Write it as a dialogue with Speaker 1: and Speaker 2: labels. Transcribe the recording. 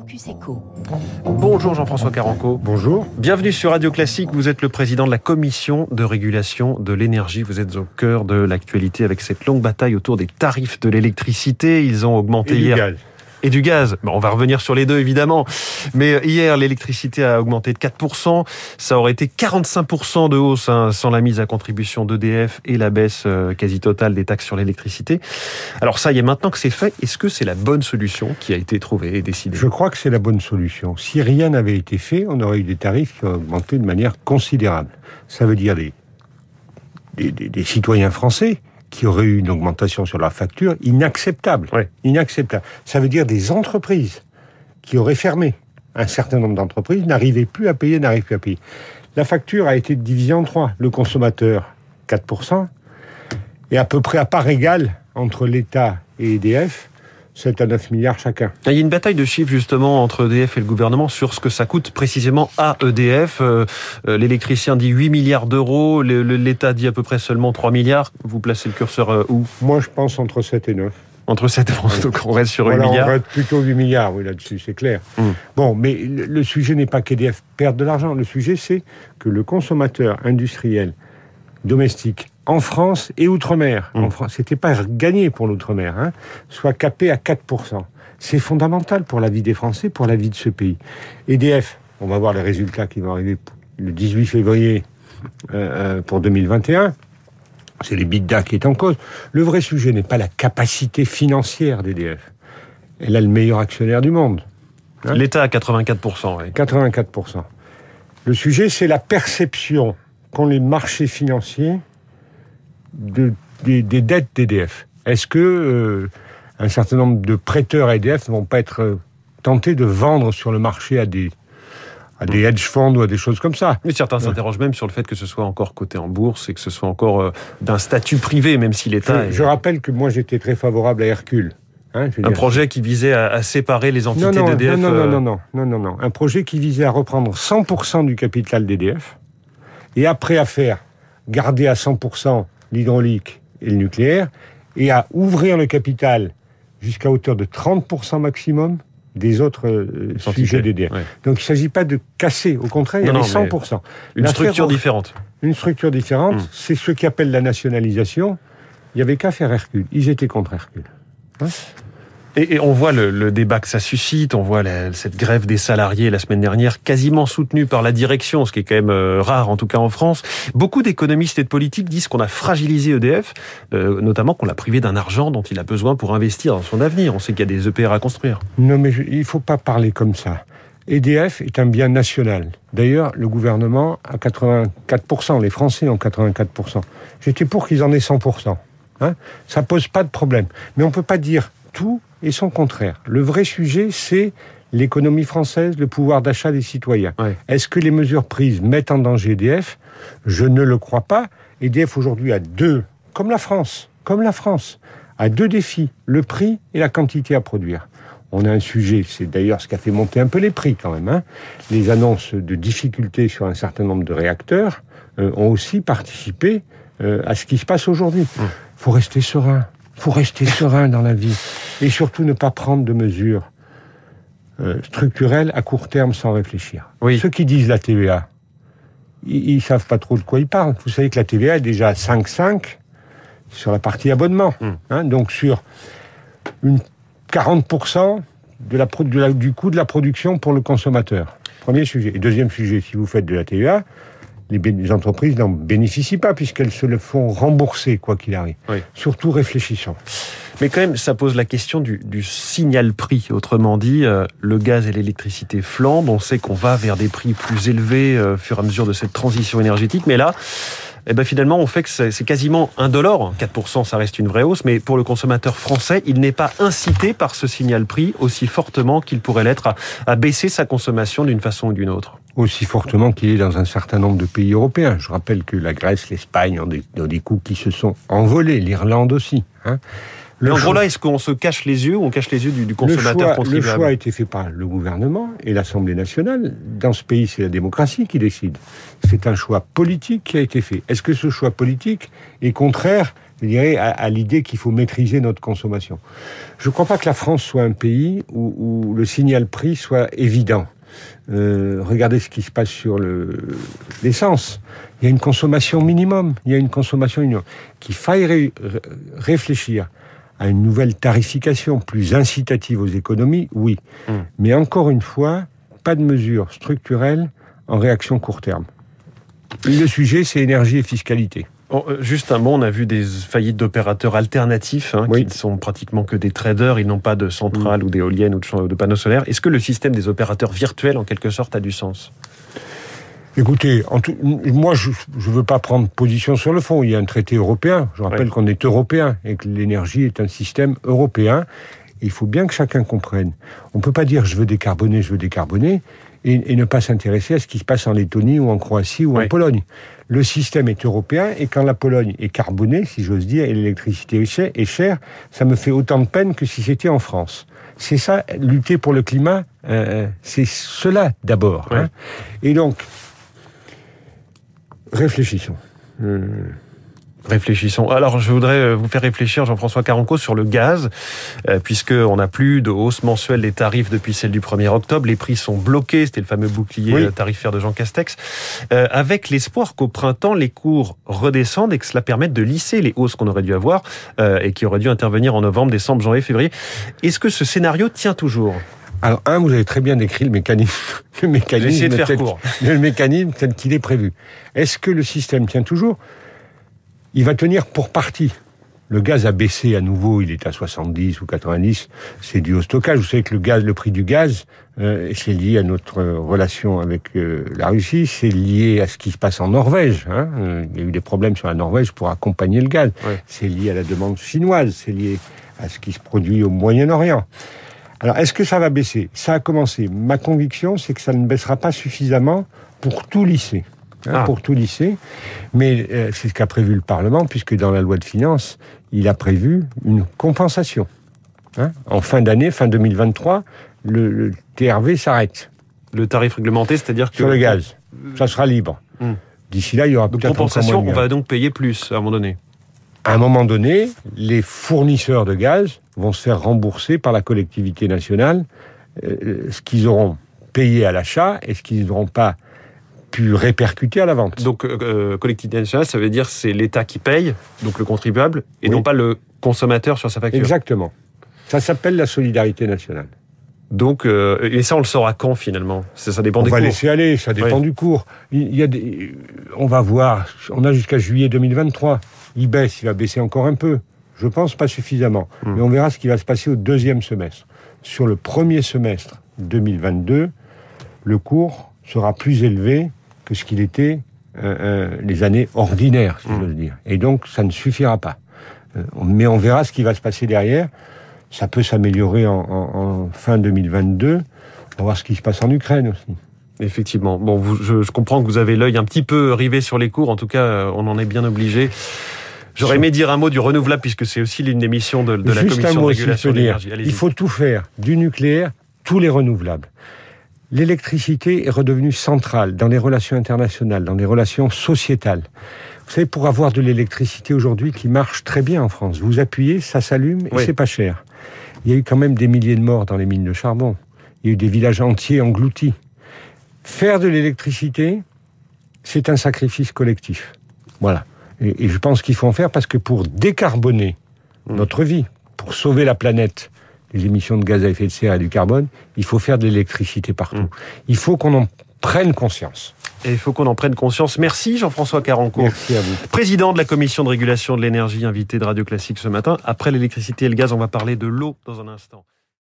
Speaker 1: Focus Echo.
Speaker 2: Bonjour Jean-François Caranco.
Speaker 3: Bonjour.
Speaker 2: Bienvenue sur Radio Classique. Vous êtes le président de la commission de régulation de l'énergie. Vous êtes au cœur de l'actualité avec cette longue bataille autour des tarifs de l'électricité. Ils ont augmenté
Speaker 3: Et du
Speaker 2: hier.
Speaker 3: gaz.
Speaker 2: Et du gaz. Bon, on va revenir sur les deux évidemment. Mais hier, l'électricité a augmenté de 4%. Ça aurait été 45% de hausse hein, sans la mise à contribution d'EDF et la baisse euh, quasi totale des taxes sur l'électricité. Alors ça y est, maintenant que c'est fait, est-ce que c'est la bonne solution qui a été trouvée et décidée?
Speaker 3: Je crois que c'est la bonne solution. Si rien n'avait été fait, on aurait eu des tarifs qui ont augmenté de manière considérable. Ça veut dire des, des, des- des citoyens français qui auraient eu une augmentation sur leur facture inacceptable. Inacceptable. Ça veut dire des entreprises qui auraient fermé. Un certain nombre d'entreprises n'arrivaient plus à payer, n'arrivent plus à payer. La facture a été divisée en trois. Le consommateur, 4%, et à peu près à part égale entre l'État et EDF, 7 à 9 milliards chacun.
Speaker 2: Il y a une bataille de chiffres justement entre EDF et le gouvernement sur ce que ça coûte précisément à EDF. Euh, euh, L'électricien dit 8 milliards d'euros, l'État dit à peu près seulement 3 milliards. Vous placez le curseur euh, où?
Speaker 3: Moi, je pense entre 7 et 9.
Speaker 2: Entre 7 et 11, donc on reste sur 8
Speaker 3: Voilà, on
Speaker 2: milliards.
Speaker 3: va être plutôt 8 milliards, oui, là-dessus, c'est clair.
Speaker 2: Mm.
Speaker 3: Bon, mais le, le sujet n'est pas qu'EDF perde de l'argent. Le sujet, c'est que le consommateur industriel domestique en France et outre-mer,
Speaker 2: Mm.
Speaker 3: en France, c'était pas gagné pour l'outre-mer, hein, soit capé à 4%. C'est fondamental pour la vie des Français, pour la vie de ce pays. EDF, on va voir les résultats qui vont arriver le 18 février euh, euh, pour 2021. C'est les bidas qui est en cause. Le vrai sujet n'est pas la capacité financière d'EDF. Elle a le meilleur actionnaire du monde, hein
Speaker 2: L'État à 84%. oui.
Speaker 3: 84%. Le sujet, c'est la perception qu'ont les marchés financiers de- des, des dettes d'EDF. Est-ce que euh, un certain nombre de prêteurs à EDF ne vont pas être euh, tentés de vendre sur le marché à des, à des hedge funds ou à des choses comme ça?
Speaker 2: Mais certains s'interrogent même sur le fait que ce soit encore coté en bourse et que ce soit encore euh, d'un statut privé, même si l'État
Speaker 3: je,
Speaker 2: est
Speaker 3: je rappelle que moi, j'étais très favorable à Hercule. Hein,
Speaker 2: un
Speaker 3: dire,
Speaker 2: projet qui visait à, à séparer les entités
Speaker 3: non, non,
Speaker 2: d'EDF.
Speaker 3: non, non, non, non, non, non, non. Un projet qui visait à reprendre 100% du capital d'EDF et après à faire garder à 100% l'hydraulique et le nucléaire et à ouvrir le capital jusqu'à hauteur de 30% maximum des autres euh, sujets d'EDF.
Speaker 2: Ouais.
Speaker 3: Donc il ne s'agit pas de casser, au contraire, il y
Speaker 2: mais
Speaker 3: 100%.
Speaker 2: Une structure différente.
Speaker 3: Une structure différente,
Speaker 2: Mm.
Speaker 3: c'est ce qu'ils appellent la nationalisation. Il n'y avait qu'à faire Hercule. Ils étaient contre Hercule.
Speaker 2: Et, on voit le, débat que ça suscite, on voit cette grève des salariés la semaine dernière, quasiment soutenue par la direction, ce qui est quand même euh, rare, en tout cas en France. Beaucoup d'économistes et de politiques disent qu'on a fragilisé EDF, euh, notamment qu'on l'a privé d'un argent dont il a besoin pour investir dans son avenir. On sait qu'il y a des EPR à construire.
Speaker 3: Non, mais il ne faut pas parler comme ça. EDF est un bien national. D'ailleurs, le gouvernement a 84%, les Français ont 84%. J'étais pour qu'ils en aient 100%. Hein ça pose pas de problème. Mais on ne peut pas dire tout et son contraire. Le vrai sujet, c'est l'économie française, le pouvoir d'achat des citoyens.
Speaker 2: Ouais.
Speaker 3: Est-ce que les mesures prises mettent en danger EDF? Je ne le crois pas. EDF aujourd'hui a deux, comme la France, comme la France, a deux défis, le prix et la quantité à produire. On a un sujet, c'est d'ailleurs ce qui a fait monter un peu les prix quand même. hein. Les annonces de difficultés sur un certain nombre de réacteurs euh, ont aussi participé euh, à ce qui se passe aujourd'hui. Il faut rester serein. Il faut rester serein dans la vie. Et surtout ne pas prendre de mesures euh, structurelles à court terme sans réfléchir.
Speaker 2: Oui.
Speaker 3: Ceux qui disent la TVA, ils, ils savent pas trop de quoi ils parlent. Vous savez que la TVA est déjà à 5,5 sur la partie abonnement.
Speaker 2: Mm.
Speaker 3: Hein, donc sur une 40% de la, pro- de la- du coût de la production pour le consommateur. Premier sujet. Et deuxième sujet, si vous faites de la TVA, les, entreprises n'en bénéficient pas puisqu'elles se le font rembourser quoi qu'il arrive.
Speaker 2: Oui.
Speaker 3: Surtout réfléchissons.
Speaker 2: Mais quand même, ça pose la question du, du signal prix. Autrement dit, euh, le gaz et l'électricité flambent. On sait qu'on va vers des prix plus élevés euh, au fur et à mesure de cette transition énergétique. Mais là, eh ben finalement, on fait que c'est quasiment indolore. 4%, ça reste une vraie hausse. Mais pour le consommateur français, il n'est pas incité par ce signal prix aussi fortement qu'il pourrait l'être à, à baisser sa consommation d'une façon ou d'une autre.
Speaker 3: Aussi fortement qu'il est dans un certain nombre de pays européens. Je rappelle que la Grèce, l'Espagne ont des, ont des coûts qui se sont envolés, l'Irlande aussi. hein. Le
Speaker 2: en gros, là, est-ce qu'on se cache les yeux ou on cache les yeux du, du
Speaker 3: Le
Speaker 2: consommateur
Speaker 3: choix, le choix a été fait par le gouvernement et l'Assemblée nationale. Dans ce pays, c'est la démocratie qui décide. C'est un choix politique qui a été fait. Est-ce que ce choix politique est contraire je dirais, à, l'idée qu'il faut maîtriser notre consommation? Je ne crois pas que la France soit un pays où, le signal prix soit évident. Euh, regardez ce qui se passe sur l'essence. il y a une consommation minimum. Il y a une consommation minimum. Qu'il faille réfléchir à une nouvelle tarification plus incitative aux économies, oui. Hmm. Mais encore une fois, pas de mesures structurelles en réaction court terme. Le sujet, c'est énergie et fiscalité.
Speaker 2: Oh, euh, juste un mot, on a vu des faillites d'opérateurs alternatifs hein, qui ne sont pratiquement que des traders, ils n'ont pas de centrales mm. ou d'éoliennes ou de, panneaux solaires. Est-ce que le système des opérateurs virtuels, en quelque sorte, a du sens?
Speaker 3: Écoutez, moi, je ne veux pas prendre position sur le fond. Il y a un traité européen. Je rappelle qu'on est européen et que l'énergie est un système européen. il faut bien que chacun comprenne. On ne peut pas dire je veux décarboner, je veux décarboner et, ne pas s'intéresser à ce qui se passe en Lettonie ou en Croatie ou en Pologne. Le système est européen et quand la Pologne est carbonée, si j'ose dire, et l'électricité est chère, ça me fait autant de peine que si c'était en France. C'est ça, lutter pour le climat, euh, c'est cela d'abord. Hein. Et donc, réfléchissons.
Speaker 2: Hmm. Réfléchissons. Alors, je voudrais euh, vous faire réfléchir, Jean-François Caranco, sur le gaz, euh, puisqu'on n'a plus de hausse mensuelle des tarifs depuis celle du 1er octobre. Les prix sont bloqués, c'était le fameux bouclier euh, tarifaire de Jean Castex, avec l'espoir qu'au printemps, les cours redescendent et que cela permette de lisser les hausses qu'on aurait dû avoir et qui auraient dû intervenir en novembre, décembre, janvier, février. Est-ce que ce scénario tient toujours?
Speaker 3: Alors, un, vous avez très bien décrit le mécanisme, le mécanisme,
Speaker 2: de faire court.
Speaker 3: le mécanisme tel qu'il est prévu. Est-ce que le système tient toujours? Il va tenir pour partie. Le gaz a baissé à nouveau, il est à 70 ou 90, c'est dû au stockage. Vous savez que le gaz, le prix du gaz, euh, c'est lié à notre relation avec euh, la Russie, c'est lié à ce qui se passe en Norvège. Hein. Il y a eu des problèmes sur la Norvège pour accompagner le gaz. C'est lié à la demande chinoise, c'est lié à ce qui se produit au Moyen-Orient. Alors, est-ce que ça va baisser? Ça a commencé. Ma conviction, c'est que ça ne baissera pas suffisamment pour tout lisser. Hein, ah. pour tout lycée. Mais euh, c'est ce qu'a prévu le Parlement, puisque dans la loi de finances, il a prévu une compensation. Hein. en fin d'année, fin 2023, le, TRV s'arrête.
Speaker 2: Le tarif réglementé, c'est-à-dire que...
Speaker 3: Sur le gaz. Ça sera libre. Hmm. D'ici là, il y aura peut-être
Speaker 2: compensation, on va donc payer plus à un moment donné.
Speaker 3: À un moment donné, les fournisseurs de gaz vont se faire rembourser par la collectivité nationale euh, ce qu'ils auront payé à l'achat et ce qu'ils n'auront pas pu répercuter à la vente.
Speaker 2: Donc, euh, euh, collectivité nationale, ça veut dire c'est l'État qui paye, donc le contribuable, et non pas le consommateur sur sa facture.
Speaker 3: Exactement. Ça s'appelle la solidarité nationale.
Speaker 2: Donc, euh, et ça, on le saura quand finalement? Ça, ça, dépend
Speaker 3: on
Speaker 2: des
Speaker 3: cours. On va laisser aller, ça dépend du cours. Il y a des, on va voir. On a jusqu'à juillet 2023. Il baisse, il va baisser encore un peu. Je pense pas suffisamment. Hmm. Mais on verra ce qui va se passer au deuxième semestre. Sur le premier semestre 2022, le cours sera plus élevé que ce qu'il était euh, euh, les années ordinaires, si j'ose dire. Et donc, ça ne suffira pas. Euh, mais on verra ce qui va se passer derrière. Ça peut s'améliorer en, fin 2022. On va voir ce qui se passe en Ukraine aussi.
Speaker 2: Effectivement. Bon, vous, je, comprends que vous avez l'œil un petit peu rivé sur les cours. En tout cas, on en est bien obligé. J'aurais aimé dire un mot du renouvelable, puisque c'est aussi l'une des missions de, la Commission de régulation de l'énergie.
Speaker 3: Il faut tout faire, du nucléaire, tous les renouvelables l'électricité est redevenue centrale dans les relations internationales, dans les relations sociétales. Vous savez, pour avoir de l'électricité aujourd'hui qui marche très bien en France, vous appuyez, ça s'allume et c'est pas cher. Il y a eu quand même des milliers de morts dans les mines de charbon. Il y a eu des villages entiers engloutis. Faire de l'électricité, c'est un sacrifice collectif. Voilà. Et, je pense qu'il faut en faire parce que pour décarboner mmh. notre vie, pour sauver la planète, les émissions de gaz à effet de serre et du carbone, il faut faire de l'électricité partout. Mm. Il faut qu'on en prenne conscience.
Speaker 2: Et il faut qu'on en prenne conscience. Merci Jean-François Caranco.
Speaker 3: Merci à vous.
Speaker 2: Président de la commission de régulation de l'énergie, invité de Radio Classique ce matin. Après l'électricité et le gaz, on va parler de l'eau dans un instant.